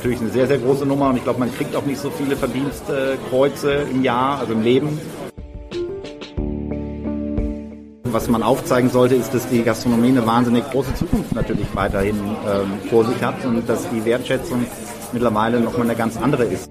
natürlich eine sehr, sehr große Nummer und ich glaube, man kriegt auch nicht so viele Verdienstkreuze im Jahr, also im Leben. Was man aufzeigen sollte, ist, dass die Gastronomie eine wahnsinnig große Zukunft natürlich weiterhin ähm, vor sich hat und dass die Wertschätzung mittlerweile nochmal eine ganz andere ist.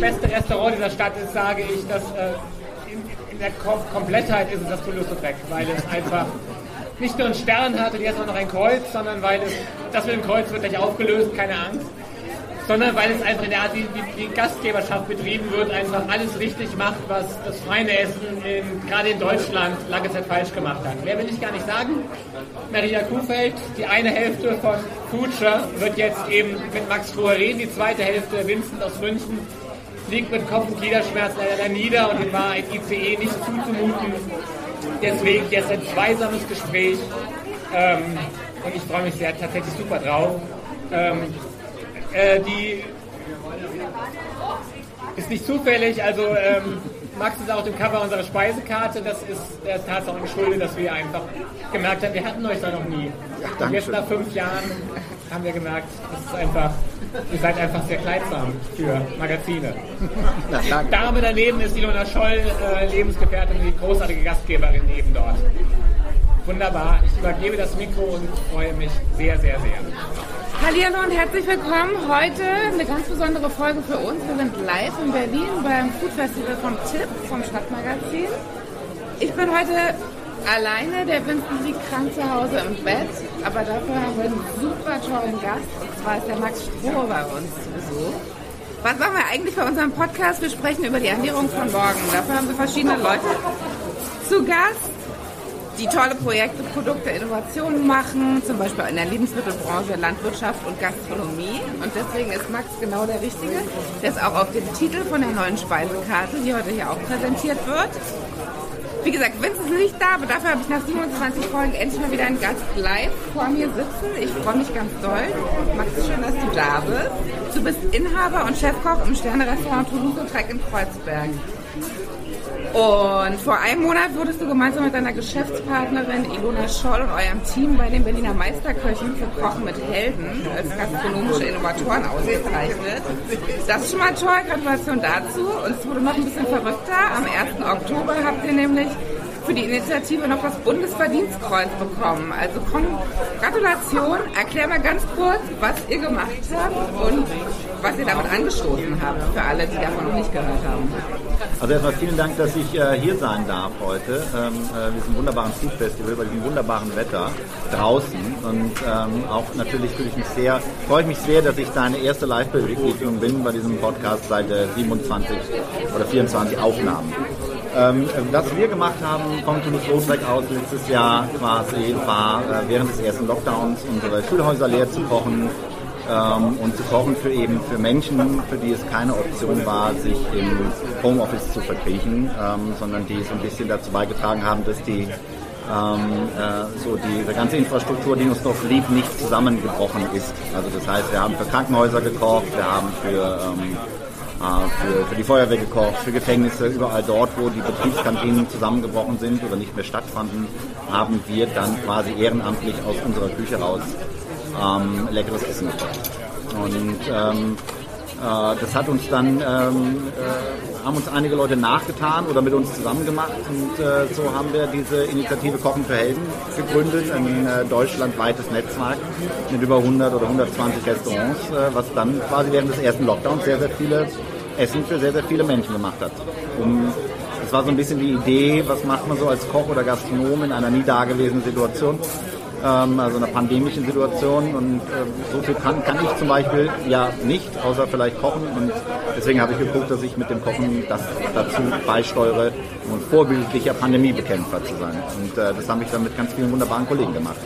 Beste Restaurant dieser Stadt ist, sage ich, dass äh, in, in, der Kom Komplettheit ist es das Toulouse-Lautrec, weil es einfach nicht nur einen Stern hat und jetzt noch ein Kreuz, sondern weil es, das mit dem Kreuz wird gleich aufgelöst, keine Angst sondern weil es einfach in der Art, wie, die Gastgeberschaft betrieben wird, einfach alles richtig macht, was das feine Essen in, gerade in Deutschland lange Zeit falsch gemacht hat. Mehr will ich gar nicht sagen. Maria Kuhfeld, die eine Hälfte von Future, wird jetzt eben mit Max Fouret, die zweite Hälfte, Vincent aus München, liegt mit Kopf- und Gliederschmerzen leider nieder und ihm war ein ICE nicht zuzumuten. Deswegen jetzt ein zweisames Gespräch ähm, und ich freue mich sehr tatsächlich super drauf. Ähm, äh, die ist nicht zufällig, also ähm, Max ist auch dem Cover unserer Speisekarte. Das ist der Tatsache geschuldet, dass wir einfach gemerkt haben, wir hatten euch da noch nie. Ja, und jetzt nach fünf Jahren haben wir gemerkt, das ist einfach, ihr seid einfach sehr kleidsam für Magazine. Na, Dame daneben ist Ilona Scholl, äh, Lebensgefährtin und die großartige Gastgeberin eben dort. Wunderbar, ich übergebe das Mikro und freue mich sehr, sehr, sehr. Hallo und herzlich willkommen. Heute eine ganz besondere Folge für uns. Wir sind live in Berlin beim Food Festival vom TIP, vom Stadtmagazin. Ich bin heute alleine, der Vincent liegt krank zu Hause im Bett, aber dafür haben wir einen super tollen Gast und zwar ist der Max Stroh bei uns zu Besuch. Was machen wir eigentlich bei unserem Podcast? Wir sprechen über die Ernährung von morgen. Dafür haben wir verschiedene Leute zu Gast die tolle Projekte, Produkte, Innovationen machen, zum Beispiel in der Lebensmittelbranche, Landwirtschaft und Gastronomie. Und deswegen ist Max genau der Richtige, der ist auch auf dem Titel von der neuen Speisekarte, die heute hier auch präsentiert wird. Wie gesagt, Vince ist nicht da, aber dafür habe ich nach 27 Folgen endlich mal wieder einen Gast live vor mir sitzen. Ich freue mich ganz doll. Max, schön, dass du da bist. Du bist Inhaber und Chefkoch im Sterne-Restaurant Toulouse-Lautrec in Kreuzberg. Und vor einem Monat wurdest du gemeinsam mit deiner Geschäftspartnerin Ilona Scholl und eurem Team bei den Berliner Meisterköchen für Kochen mit Helden als gastronomische Innovatoren ausgezeichnet. Das ist schon mal toll, Gratulation dazu. Und es wurde noch ein bisschen verrückter. Am 1. Oktober habt ihr nämlich für die Initiative noch das Bundesverdienstkreuz bekommen. Also Gratulation. Erklär mal ganz kurz, was ihr gemacht habt und was ihr damit angestoßen habt, für alle, die davon noch nicht gehört haben. Also erstmal vielen Dank, dass ich äh, hier sein darf heute. Ähm, äh, wir sind wunderbaren Food Festival bei diesem wunderbaren Wetter draußen und ähm, auch natürlich fühle ich mich sehr, freue ich mich sehr, dass ich deine erste Live-Begegnung bin bei diesem Podcast seit äh, 27 oder 24 Aufnahmen. Ähm, was wir gemacht haben vom Toulouse-Lautrec aus letztes Jahr quasi war äh, während des ersten Lockdowns unsere Schulhäuser leer zu kochen, ähm, und zu kochen für eben für Menschen, für die es keine Option war, sich im Homeoffice zu verkriechen, ähm, sondern die so ein bisschen dazu beigetragen haben, dass die ähm, äh, so diese ganze Infrastruktur, die uns noch lieb, nicht zusammengebrochen ist. Also das heißt, wir haben für Krankenhäuser gekocht, wir haben für ähm, äh, für, für, die Feuerwehr gekocht, für Gefängnisse, überall dort, wo die Betriebskantinen zusammengebrochen sind oder nicht mehr stattfanden, haben wir dann quasi ehrenamtlich aus unserer Küche raus ähm, leckeres Essen gekocht. Und ähm, äh, das hat uns dann, ähm, äh, haben uns einige Leute nachgetan oder mit uns zusammen gemacht. Und äh, so haben wir diese Initiative Kochen für Helden gegründet, ein äh, deutschlandweites Netzwerk mit über 100 oder 120 Restaurants, äh, was dann quasi während des ersten Lockdowns sehr, sehr viele Essen für sehr, sehr viele Menschen gemacht hat. Um, das war so ein bisschen die Idee, was macht man so als Koch oder Gastronom in einer nie dagewesenen Situation ähm, also einer pandemischen Situation. Und äh, so viel kann, kann ich zum Beispiel ja nicht, außer vielleicht kochen. Und deswegen habe ich geguckt, dass ich mit dem Kochen das dazu beisteuere, um vorbildlicher Pandemiebekämpfer zu sein. Und äh, das habe ich dann mit ganz vielen wunderbaren Kollegen gemacht.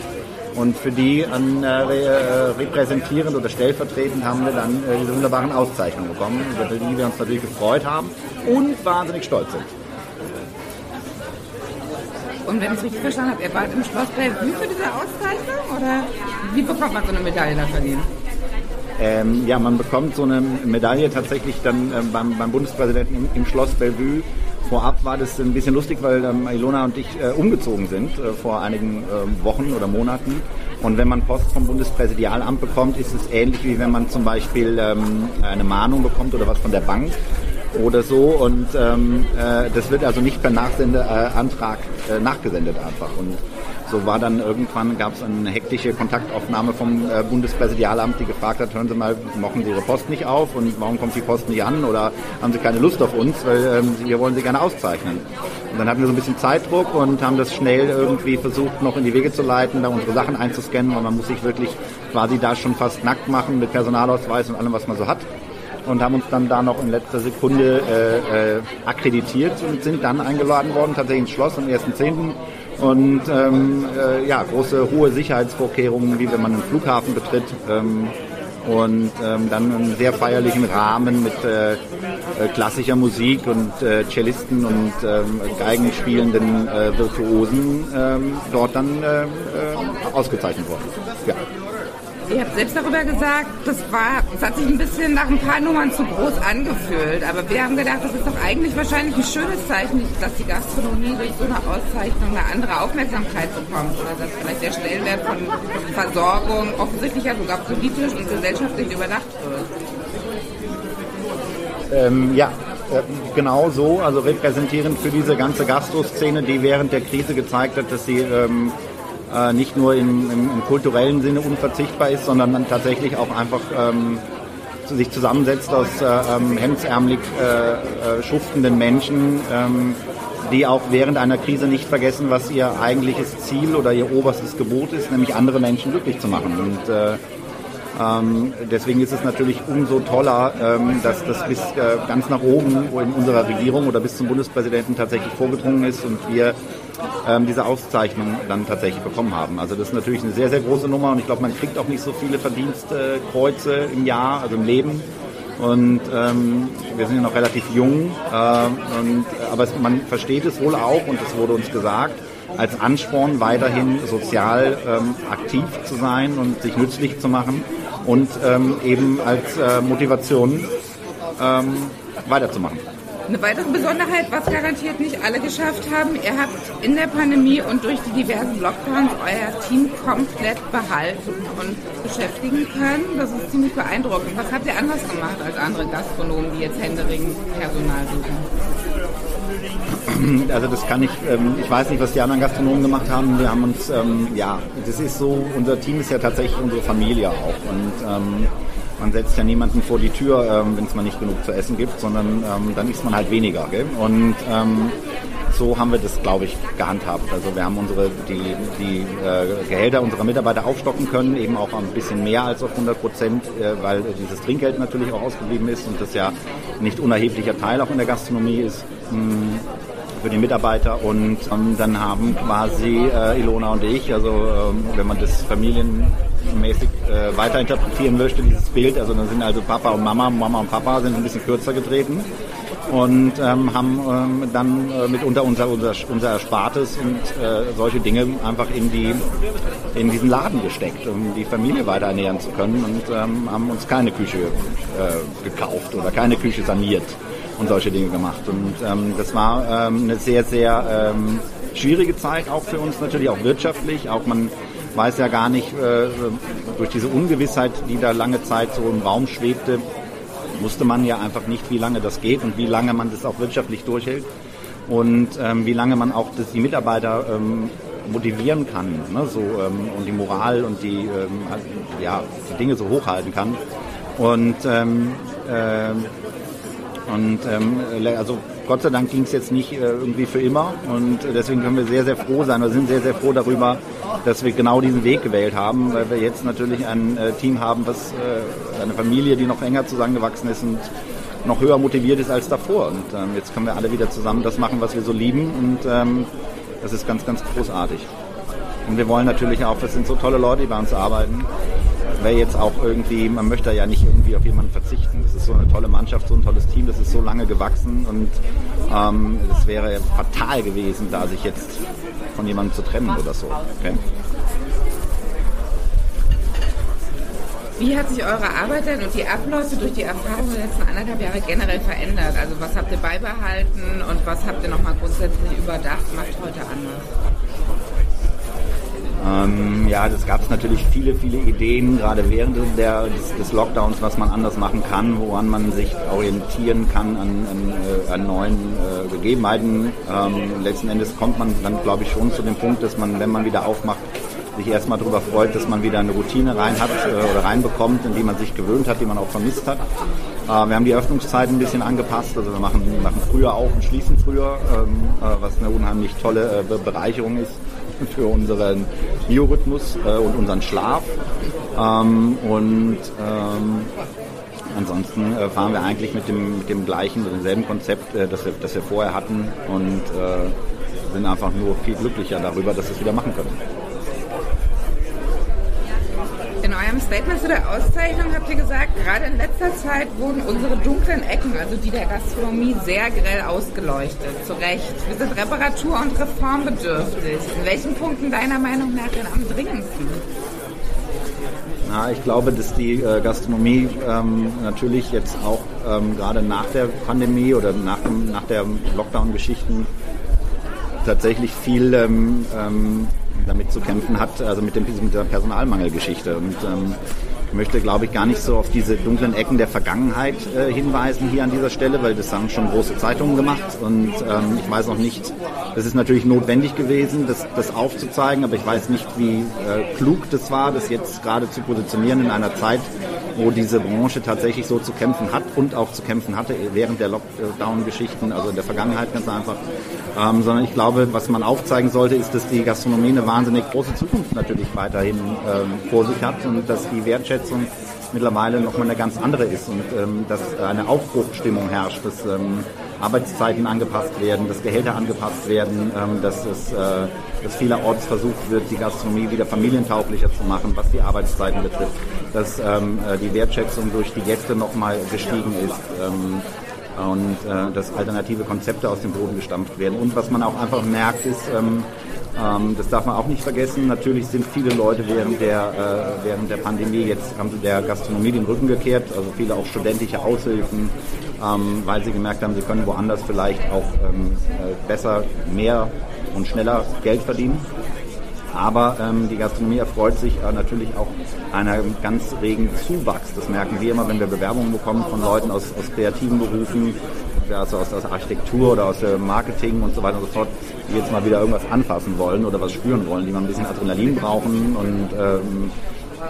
Und für die an, äh, äh, repräsentierend oder stellvertretend haben wir dann äh, diese wunderbaren Auszeichnungen bekommen, über die wir uns natürlich gefreut haben und wahnsinnig stolz sind. Und wenn ich es richtig verstanden habe, ihr wart im Schloss Bellevue für diese Auszeichnung? Oder wie bekommt man so eine Medaille da verliehen? Ähm, ja, man bekommt so eine Medaille tatsächlich dann ähm, beim, beim, Bundespräsidenten im, im, Schloss Bellevue. Vorab war das ein bisschen lustig, weil ähm, Ilona und ich äh, umgezogen sind äh, vor einigen äh, Wochen oder Monaten. Und wenn man Post vom Bundespräsidialamt bekommt, ist es ähnlich wie wenn man zum Beispiel ähm, eine Mahnung bekommt oder was von der Bank oder so. Und ähm, äh, das wird also nicht per Nachsendeantrag äh, nachgesendet einfach. Und so war dann irgendwann, gab es eine hektische Kontaktaufnahme vom äh, Bundespräsidialamt, die gefragt hat, hören Sie mal, machen Sie Ihre Post nicht auf und warum kommt die Post nicht an oder haben Sie keine Lust auf uns, weil ähm, wir wollen Sie gerne auszeichnen. Und dann hatten wir so ein bisschen Zeitdruck und haben das schnell irgendwie versucht, noch in die Wege zu leiten, da unsere Sachen einzuscannen, weil man muss sich wirklich quasi da schon fast nackt machen mit Personalausweis und allem, was man so hat und haben uns dann da noch in letzter Sekunde äh, äh, akkreditiert und sind dann eingeladen worden, tatsächlich ins Schloss am 1.10. Und ähm, äh, ja, große, hohe Sicherheitsvorkehrungen, wie wenn man einen Flughafen betritt. Ähm, und ähm, dann einen sehr feierlichen Rahmen mit äh, äh, klassischer Musik und äh, Cellisten und ähm, Geigenspielenden äh, Virtuosen ähm, dort dann äh, ausgezeichnet worden. Ja. Ihr habt selbst darüber gesagt, das war, es hat sich ein bisschen nach ein paar Nummern zu groß angefühlt. Aber wir haben gedacht, das ist doch eigentlich wahrscheinlich ein schönes Zeichen, dass die Gastronomie durch so eine Auszeichnung eine andere Aufmerksamkeit bekommt. Oder dass vielleicht der Stellenwert von Versorgung offensichtlich ja sogar politisch und gesellschaftlich überdacht wird. Ähm, ja, äh, genau so, also repräsentierend für diese ganze Gastroszene, die während der Krise gezeigt hat, dass sie ähm, äh, nicht nur im, im, im, kulturellen Sinne unverzichtbar ist, sondern dann tatsächlich auch einfach ähm, sich zusammensetzt aus äh, ähm, hemdsärmelig äh, äh, schuftenden Menschen, ähm, die auch während einer Krise nicht vergessen, was ihr eigentliches Ziel oder ihr oberstes Gebot ist, nämlich andere Menschen glücklich zu machen. Und äh, ähm, deswegen ist es natürlich umso toller, ähm, dass das bis äh, ganz nach oben in unserer Regierung oder bis zum Bundespräsidenten tatsächlich vorgedrungen ist und wir ähm, diese Auszeichnung dann tatsächlich bekommen haben. Also das ist natürlich eine sehr, sehr große Nummer und ich glaube, man kriegt auch nicht so viele Verdienstkreuze im Jahr, also im Leben. Und ähm, wir sind ja noch relativ jung, äh, und, aber es, man versteht es wohl auch und es wurde uns gesagt, als Ansporn weiterhin sozial ähm, aktiv zu sein und sich nützlich zu machen und ähm, eben als äh, Motivation ähm, weiterzumachen. Eine weitere Besonderheit, was garantiert nicht alle geschafft haben, ihr habt in der Pandemie und durch die diversen Lockdowns euer Team komplett behalten und beschäftigen können. Das ist ziemlich beeindruckend. Was habt ihr anders gemacht als andere Gastronomen, die jetzt händeringend Personal suchen? Also das kann ich, ähm, ich weiß nicht, was die anderen Gastronomen gemacht haben. Wir haben uns, ähm, ja, das ist so, unser Team ist ja tatsächlich unsere Familie auch. Und ähm, man setzt ja niemanden vor die Tür, ähm, wenn es mal nicht genug zu essen gibt, sondern ähm, dann isst man halt weniger. Gell? Und ähm, so haben wir das, glaube ich, gehandhabt. Also wir haben unsere die, die äh, Gehälter unserer Mitarbeiter aufstocken können, eben auch ein bisschen mehr als auf 100 Prozent, äh, weil dieses Trinkgeld natürlich auch ausgeblieben ist und das ja nicht unerheblicher Teil auch in der Gastronomie ist. Mh, hm, für die Mitarbeiter und ähm, dann haben quasi äh, Ilona und ich, also ähm, wenn man das familienmäßig äh, weiterinterpretieren möchte, dieses Bild, also dann sind also Papa und Mama, Mama und Papa sind ein bisschen kürzer getreten und ähm, haben ähm, dann äh, mitunter unser, unser, unser Erspartes und äh, solche Dinge einfach in, die, in diesen Laden gesteckt, um die Familie weiter ernähren zu können und ähm, haben uns keine Küche äh, gekauft oder keine Küche saniert und solche Dinge gemacht. Und ähm, das war ähm, eine sehr, sehr ähm, schwierige Zeit auch für uns natürlich, auch wirtschaftlich. Auch man weiß ja gar nicht, äh, durch diese Ungewissheit, die da lange Zeit so im Raum schwebte, wusste man ja einfach nicht, wie lange das geht und wie lange man das auch wirtschaftlich durchhält und ähm, wie lange man auch das, die Mitarbeiter ähm, motivieren kann ne, so, ähm, und die Moral und die, ähm, ja, die Dinge so hochhalten kann. Und, ähm, äh, und ähm, also Gott sei Dank ging es jetzt nicht äh, irgendwie für immer und deswegen können wir sehr, sehr froh sein. Wir sind sehr, sehr froh darüber, dass wir genau diesen Weg gewählt haben, weil wir jetzt natürlich ein äh, Team haben, was äh, eine Familie, die noch enger zusammengewachsen ist und noch höher motiviert ist als davor. Und ähm, jetzt können wir alle wieder zusammen das machen, was wir so lieben und ähm, das ist ganz, ganz großartig. Und wir wollen natürlich auch, das sind so tolle Leute, die bei uns arbeiten. Wäre jetzt auch irgendwie, man möchte ja nicht irgendwie auf jemanden verzichten. Das ist so eine tolle Mannschaft, so ein tolles Team, das ist so lange gewachsen und ähm, es wäre fatal gewesen, da sich jetzt von jemandem zu trennen oder so. Okay? Wie hat sich eure Arbeit denn und die Abläufe durch die Erfahrung der letzten anderthalb Jahre generell verändert? Also was habt ihr beibehalten und was habt ihr nochmal grundsätzlich überdacht, macht heute anders? Ähm, ja, das gab es natürlich viele, viele Ideen, gerade während der, des, des, Lockdowns, was man anders machen kann, woran man sich orientieren kann an, an, äh, an neuen äh, Gegebenheiten. Ähm, letzten Endes kommt man dann, glaube ich, schon zu dem Punkt, dass man, wenn man wieder aufmacht, sich erstmal darüber freut, dass man wieder eine Routine rein hat äh, oder reinbekommt, in die man sich gewöhnt hat, die man auch vermisst hat. Äh, wir haben die Öffnungszeiten ein bisschen angepasst, also wir machen, machen früher auf und schließen früher, ähm, äh, was eine unheimlich tolle äh, Bereicherung ist für unseren Biorhythmus äh, und unseren Schlaf. Ähm, und ähm, ansonsten äh, fahren wir eigentlich mit dem, mit dem gleichen, mit demselben Konzept, äh, das, wir, das wir vorher hatten und äh, sind einfach nur viel glücklicher darüber, dass wir es wieder machen können. Eurem Statement zu der Auszeichnung habt ihr gesagt, gerade in letzter Zeit wurden unsere dunklen Ecken, also die der Gastronomie, sehr grell ausgeleuchtet. Zu Recht. Wir sind reparatur- und reformbedürftig. In welchen Punkten deiner Meinung nach denn am dringendsten? Na, ich glaube, dass die äh, Gastronomie ähm, natürlich jetzt auch ähm, gerade nach der Pandemie oder nach, dem, nach der Lockdown-Geschichten tatsächlich viel ähm, ähm damit zu kämpfen hat, also mit, dem, mit der Personalmangelgeschichte. Und ähm, ich möchte, glaube ich, gar nicht so auf diese dunklen Ecken der Vergangenheit äh, hinweisen hier an dieser Stelle, weil das haben schon große Zeitungen gemacht und ähm, ich weiß auch nicht, es ist natürlich notwendig gewesen, das, das aufzuzeigen, aber ich weiß nicht, wie äh, klug das war, das jetzt gerade zu positionieren in einer Zeit, wo diese Branche tatsächlich so zu kämpfen hat und auch zu kämpfen hatte während der Lockdown-Geschichten, also in der Vergangenheit ganz einfach. Ähm, sondern ich glaube, was man aufzeigen sollte, ist, dass die Gastronomie eine wahnsinnig große Zukunft natürlich weiterhin ähm, vor sich hat und dass die Wertschätzung mittlerweile nochmal eine ganz andere ist und ähm, dass eine Aufbruchstimmung herrscht, dass ähm, Arbeitszeiten angepasst werden, dass Gehälter angepasst werden, ähm, dass es äh, dass vielerorts versucht wird, die Gastronomie wieder familientauglicher zu machen, was die Arbeitszeiten betrifft, dass ähm, äh, die Wertschätzung durch die Gäste nochmal gestiegen ist. Ähm, und äh, dass alternative Konzepte aus dem Boden gestampft werden. Und was man auch einfach merkt, ist, ähm, das darf man auch nicht vergessen, natürlich sind viele Leute während der, äh, während der Pandemie jetzt haben sie der Gastronomie den Rücken gekehrt, also viele auch studentische Aushilfen, ähm, weil sie gemerkt haben, sie können woanders vielleicht auch ähm, äh, besser, mehr und schneller Geld verdienen. Aber ähm, die Gastronomie erfreut sich äh, natürlich auch einer ganz regen Zuwachs. Das merken wir immer, wenn wir Bewerbungen bekommen von Leuten aus, aus kreativen Berufen, also aus, aus Architektur oder aus dem Marketing und so weiter und so fort, jetzt mal wieder irgendwas anfassen wollen oder was spüren wollen, die mal ein bisschen Adrenalin brauchen und ähm,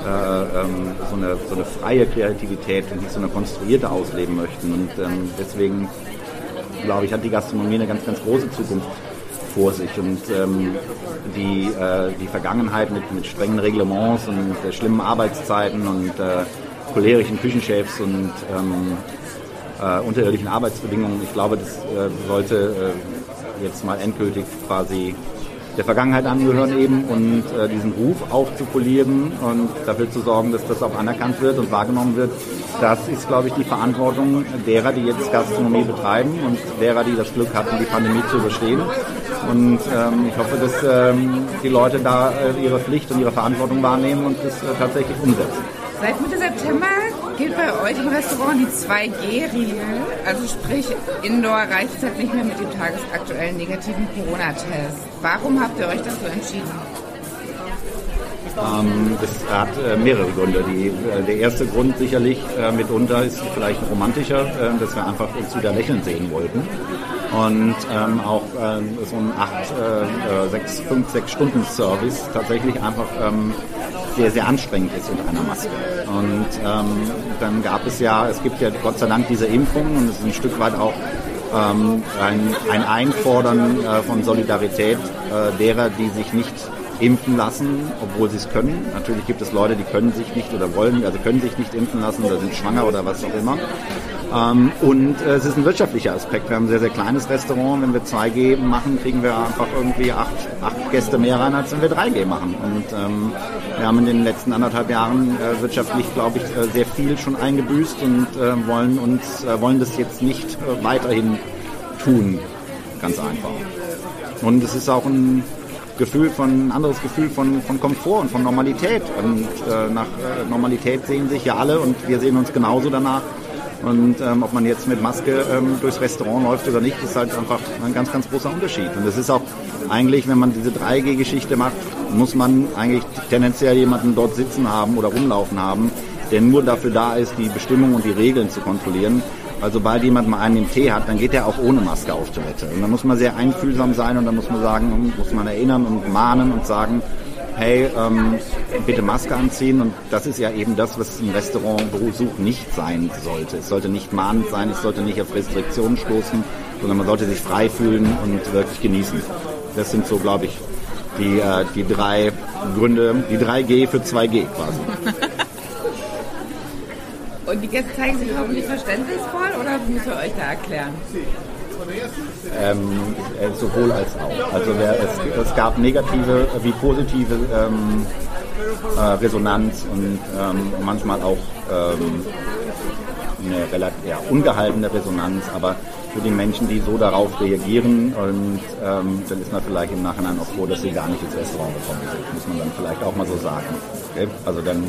äh, ähm, so, eine, so eine freie Kreativität und nicht so eine konstruierte ausleben möchten. Und ähm, deswegen, glaube ich, hat die Gastronomie eine ganz, ganz große Zukunft vor sich. Und ähm, die, äh, die Vergangenheit mit, mit strengen Reglements und äh, schlimmen Arbeitszeiten und äh, cholerischen Küchenchefs und ähm, äh, unterirdischen Arbeitsbedingungen, ich glaube, das äh, sollte äh, jetzt mal endgültig quasi der Vergangenheit angehören eben und äh, diesen Ruf aufzupolieren und dafür zu sorgen, dass das auch anerkannt wird und wahrgenommen wird. Das ist, glaube ich, die Verantwortung derer, die jetzt Gastronomie betreiben und derer, die das Glück hatten, die Pandemie zu überstehen. Und ähm, ich hoffe, dass ähm, die Leute da äh, ihre Pflicht und ihre Verantwortung wahrnehmen und das äh, tatsächlich umsetzen. Seit Mitte September gilt bei euch im Restaurant die 2G-Regel. Also sprich, Indoor reicht es halt nicht mehr mit dem tagesaktuellen negativen Corona-Test. Warum habt ihr euch dazu entschieden? Ähm, das hat äh, mehrere Gründe. Die, äh, der erste Grund sicherlich äh, mitunter ist vielleicht ein romantischer, äh, dass wir einfach uns wieder lächeln sehen wollten. Und ähm, auch ähm, so ein 8, 6, 5, 6 Stunden Service tatsächlich einfach ähm, sehr, sehr anstrengend ist unter einer Maske. Und ähm, dann gab es ja, es gibt ja Gott sei Dank diese Impfung und es ist ein Stück weit auch ähm, ein, ein Einfordern äh, von Solidarität äh, derer, die sich nicht impfen lassen, obwohl sie es können. Natürlich gibt es Leute, die können sich nicht oder wollen, also können sich nicht impfen lassen oder sind schwanger oder was auch immer. Ähm, und äh, es ist ein wirtschaftlicher Aspekt. Wir haben ein sehr, sehr kleines Restaurant. Wenn wir 2G machen, kriegen wir einfach irgendwie acht, acht Gäste mehr rein, als wenn wir 3G machen. Und ähm, wir haben in den letzten anderthalb Jahren äh, wirtschaftlich, glaube ich, äh, sehr viel schon eingebüßt und äh, wollen uns äh, wollen das jetzt nicht äh, weiterhin tun. Ganz einfach. Und es ist auch ein Gefühl von, ein anderes Gefühl von, von Komfort und von Normalität. Und äh, nach äh, Normalität sehen sich ja alle und wir sehen uns genauso danach. Und ähm, ob man jetzt mit Maske ähm, durchs Restaurant läuft oder nicht, ist halt einfach ein ganz, ganz großer Unterschied. Und es ist auch eigentlich, wenn man diese 3G-Geschichte macht, muss man eigentlich tendenziell jemanden dort sitzen haben oder rumlaufen haben, der nur dafür da ist, die Bestimmungen und die Regeln zu kontrollieren. Weil sobald jemand mal einen im Tee hat, dann geht er auch ohne Maske auf Toilette. Und da muss man sehr einfühlsam sein und da muss man sagen, muss man erinnern und mahnen und sagen, hey, ähm, bitte Maske anziehen. Und das ist ja eben das, was ein Restaurantbesuch nicht sein sollte. Es sollte nicht mahnend sein, es sollte nicht auf Restriktionen stoßen, sondern man sollte sich frei fühlen und wirklich genießen. Das sind so, glaube ich, die, äh, die drei Gründe, die 3G für 2G quasi. Und die Gäste zeigen sich hoffentlich verständnisvoll oder müsst ihr euch da erklären? ähm, äh, sowohl als auch. Also der, es, es, gab negative wie positive ähm, äh, Resonanz und ähm, manchmal auch ähm, eine relativ ja, ungehaltene Resonanz, aber für die Menschen, die so darauf reagieren und ähm, dann ist man vielleicht im Nachhinein auch froh, dass sie gar nicht ins Restaurant gekommen sind, muss man dann vielleicht auch mal so sagen. Okay? Also dann,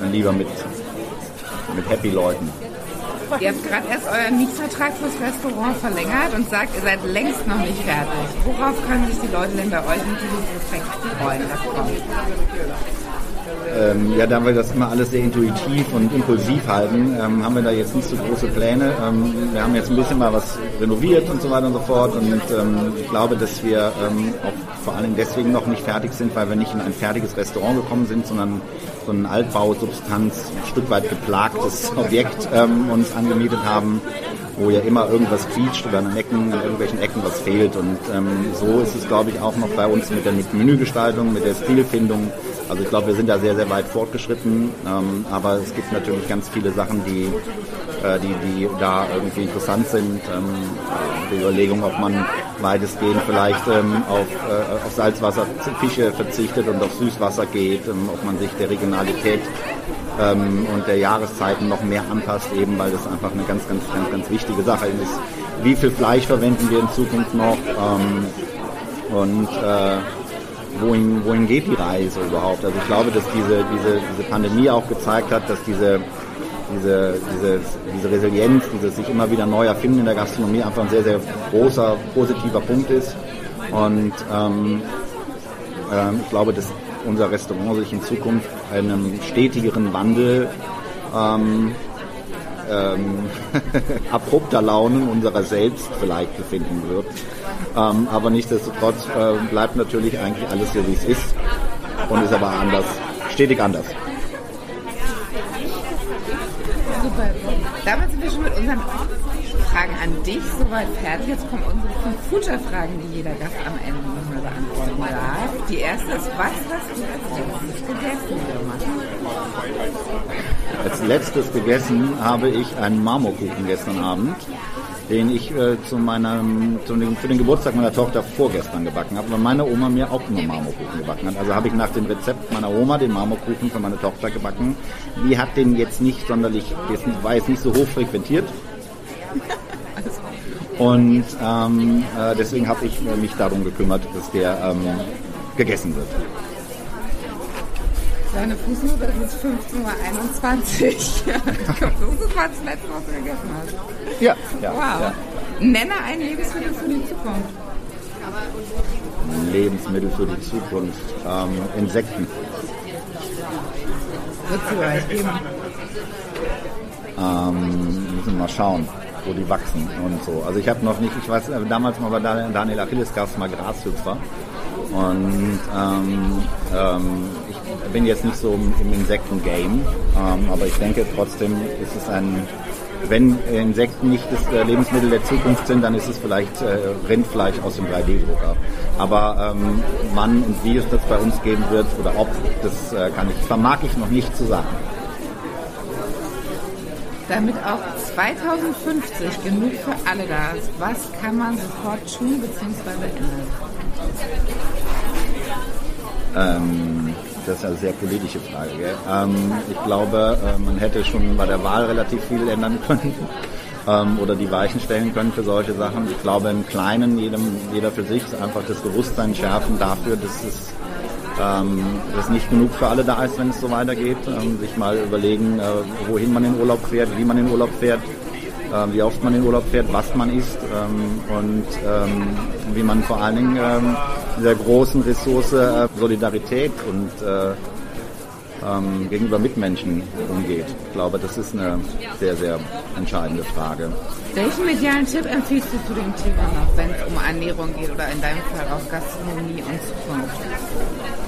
dann lieber mit, mit happy Leuten. Ihr habt gerade erst euren Mietvertrag fürs Restaurant verlängert und sagt, ihr seid längst noch nicht fertig. Worauf können sich die Leute denn bei euch mit diesem Effekt freuen? Das kommt? Ähm, ja, da wir das immer alles sehr intuitiv und impulsiv halten, ähm, haben wir da jetzt nicht so große Pläne. Ähm, wir haben jetzt ein bisschen mal was renoviert und so weiter und so fort und ähm, ich glaube, dass wir ähm, auch vor allem deswegen noch nicht fertig sind, weil wir nicht in ein fertiges Restaurant gekommen sind, sondern so ein Altbausubstanz, ein Stück weit geplagtes Objekt ähm, uns angemietet haben, wo ja immer irgendwas quietscht oder an Ecken, an irgendwelchen Ecken was fehlt. Und ähm, so ist es, glaube ich, auch noch bei uns mit der Menügestaltung, mit der Stilfindung. Also ich glaube, wir sind da sehr, sehr weit fortgeschritten, ähm, aber es gibt natürlich ganz viele Sachen, die, äh, die, die da irgendwie interessant sind. Ähm, die Überlegung, ob man weitestgehend vielleicht ähm, auf, äh, auf Salzwasser, Fische verzichtet und auf Süßwasser geht, ähm, ob man sich der Regionalität ähm, und der Jahreszeiten noch mehr anpasst, eben weil das einfach eine ganz, ganz, ganz, ganz wichtige Sache ist. Wie viel Fleisch verwenden wir in Zukunft noch? Ähm, und äh, wohin, wohin geht die Reise überhaupt? Also ich glaube, dass diese, diese, diese Pandemie auch gezeigt hat, dass diese, diese, diese, diese Resilienz, dieses sich immer wieder neu erfinden in der Gastronomie einfach ein sehr, sehr großer, positiver Punkt ist. Und ähm, ähm, ich glaube, dass unser Restaurant sich in Zukunft einem stetigeren Wandel ähm, ähm, abrupter Launen unserer selbst vielleicht befinden wird. Ähm, aber nichtsdestotrotz äh, bleibt natürlich eigentlich alles so, wie es ist und ist aber anders, stetig anders. Super. Damit sind wir schon mit unseren Fragen an dich soweit fertig. Jetzt kommen unsere fünf Future-Fragen, die jeder Gast am Ende nochmal beantworten darf. Die erste ist, was hast du als letztes gegessen? Als letztes gegessen habe ich einen Marmorkuchen gestern Abend den ich äh, zu meinem, zu dem, für den Geburtstag meiner Tochter vorgestern gebacken habe, weil meine Oma mir auch nur Marmorkuchen gebacken hat. Also habe ich nach dem Rezept meiner Oma den Marmorkuchen für meine Tochter gebacken. Die hat den jetzt nicht sonderlich, war jetzt nicht so hoch frequentiert. Und ähm, äh, deswegen habe ich mich darum gekümmert, dass der ähm, gegessen wird. Deine Fußnote ist 15.21 Uhr. ich glaube, das ist das letzte, was du gegessen hast. Ja, ja. Wow. Ja. Nenne ein Lebensmittel für die Zukunft. Lebensmittel für die Zukunft. Ähm, Insekten. Würdest du euch geben? Ähm, müssen wir mal schauen, wo die wachsen und so. Also ich habe noch nicht, ich weiß, äh, damals mal bei Daniel Achilles gab es mal Grashüpfer. Und ähm, ähm, bin jetzt nicht so im Insekten-Game, ähm, aber ich denke trotzdem ist es ein, wenn Insekten nicht das äh, Lebensmittel der Zukunft sind, dann ist es vielleicht äh, Rindfleisch aus dem 3D-Drucker. Aber ähm, wann und wie es das bei uns geben wird oder ob, das äh, kann ich, vermag ich noch nicht zu sagen. Damit auch 2050 genug für alle da ist, was kann man sofort tun bzw. ändern? Ähm, das ist eine sehr politische Frage. Ähm, ich glaube, äh, man hätte schon bei der Wahl relativ viel ändern können ähm, oder die Weichen stellen können für solche Sachen. Ich glaube, im Kleinen, jedem, jeder für sich, einfach das Bewusstsein schärfen dafür, dass es ähm, dass nicht genug für alle da ist, wenn es so weitergeht. Ähm, sich mal überlegen, äh, wohin man in Urlaub fährt, wie man in Urlaub fährt, äh, wie oft man in Urlaub fährt, was man isst ähm, und ähm, wie man vor allen Dingen ähm, dieser großen Ressource äh, Solidarität und äh, ähm, gegenüber Mitmenschen umgeht. Ich glaube, das ist eine sehr, sehr entscheidende Frage. Welchen medialen Tipp empfiehlst du zu dem Thema noch, wenn es um Ernährung geht oder in deinem Fall auch Gastronomie und Zukunft?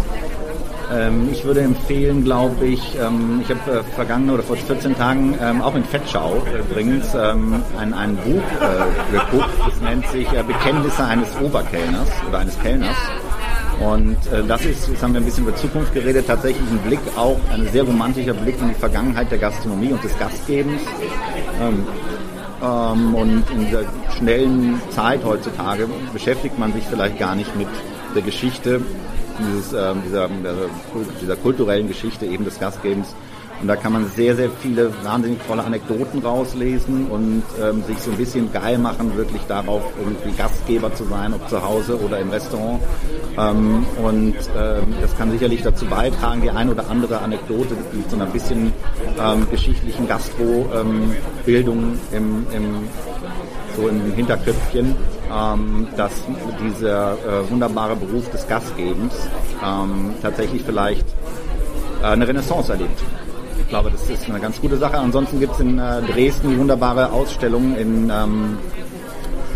Ähm, ich würde empfehlen, glaube ich, ähm, ich habe äh, vergangene oder vor 14 Tagen ähm, auch in Fettschau übrigens ähm, ein, ein Buch äh, geguckt. Das nennt sich äh, Bekenntnisse eines Oberkellners oder eines Kellners. Und äh, das ist, jetzt haben wir ein bisschen über Zukunft geredet, tatsächlich ein Blick auch, ein sehr romantischer Blick in die Vergangenheit der Gastronomie und des Gastgebens. Und in dieser schnellen Zeit heutzutage beschäftigt man sich vielleicht gar nicht mit der Geschichte dieses, ähm, dieser, dieser kulturellen Geschichte eben des Gastgebens und da kann man sehr, sehr viele wahnsinnig tolle Anekdoten rauslesen und ähm, sich so ein bisschen geil machen, wirklich darauf irgendwie Gastgeber zu sein, ob zu Hause oder im Restaurant. Ähm, und ähm, das kann sicherlich dazu beitragen, die ein oder andere Anekdote mit so einer bisschen ähm, geschichtlichen Gastro-Bildung im, im, so im Hinterköpfchen, ähm, dass dieser äh, wunderbare Beruf des Gastgebens ähm, tatsächlich vielleicht äh, eine Renaissance erlebt. Ich glaube, das ist eine ganz gute Sache. Ansonsten gibt es in äh, Dresden die wunderbare Ausstellung in, ähm,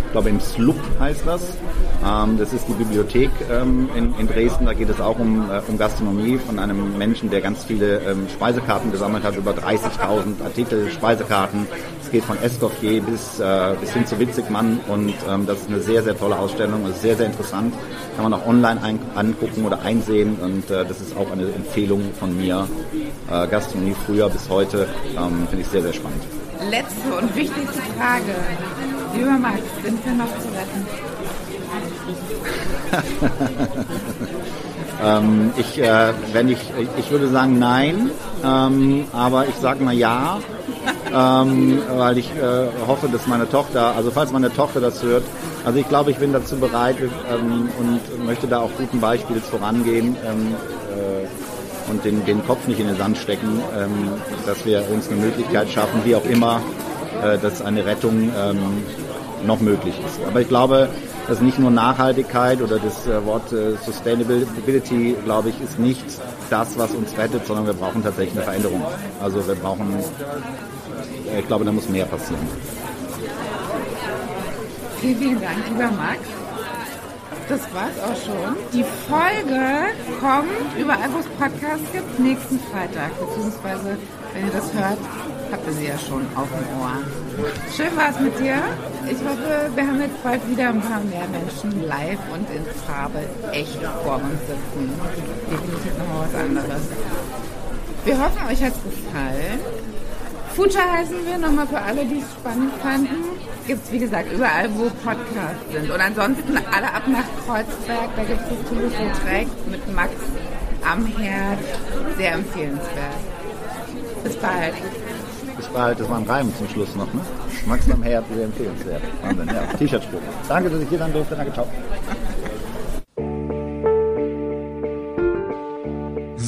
ich glaube im SLUB heißt das. Ähm, das ist die Bibliothek ähm, in, in, Dresden. Da geht es auch um, äh, um Gastronomie von einem Menschen, der ganz viele ähm, Speisekarten gesammelt hat, über 30.000 Artikel, Speisekarten. Es geht von Escoffier bis, äh, bis hin zu Witzigmann und ähm, das ist eine sehr, sehr tolle Ausstellung. Ist sehr, sehr interessant. Kann man auch online ein, angucken oder einsehen und äh, das ist auch eine Empfehlung von mir. Äh, Gastronomie früher bis heute ähm, finde ich sehr, sehr spannend. Letzte und wichtigste Frage. Lieber Max, sind wir noch zu retten? ähm, ich, äh, wenn ich, ich würde sagen nein, ähm, aber ich sage mal ja, ähm, weil ich äh, hoffe, dass meine Tochter, also falls meine Tochter das hört, also ich glaube, ich bin dazu bereit ähm, und möchte da auch guten Beispiels vorangehen ähm, äh, und den, den Kopf nicht in den Sand stecken, ähm, dass wir uns eine Möglichkeit schaffen, wie auch immer, äh, dass eine Rettung noch möglich ist. Aber ich glaube, dass nicht nur Nachhaltigkeit oder das äh, Wort äh, Sustainability, glaube ich, ist nicht das, was uns rettet, sondern wir brauchen tatsächlich eine Veränderung. Also wir brauchen, ich glaube, da muss mehr passieren. Vielen, vielen Dank, lieber Max. Das war's auch schon. Die Folge kommt überall, wo es Podcasts gibt, nächsten Freitag. Beziehungsweise, wenn ihr das hört, habt ihr sie ja schon auf dem Ohr. Schön war es mit dir. Ich hoffe, wir haben jetzt bald wieder ein paar mehr Menschen live und in Farbe echt vor uns sitzen. Definitiv nochmal was anderes. Wir hoffen, euch hat es gefallen. Future heißen wir nochmal für alle, die es spannend fanden. Gibt es, wie gesagt, überall, wo Podcasts sind. Und ansonsten alle ab nach Kreuzberg. Da gibt es das Toulouse mit Max am Herd. Sehr empfehlenswert. Bis bald bald, das war ein Reim zum Schluss noch, ne? Max am Herd, sehr empfehlenswert. Wahnsinn, ja. T-Shirt-Spruch. Danke, dass ich hier sein durfte. Danke, ciao.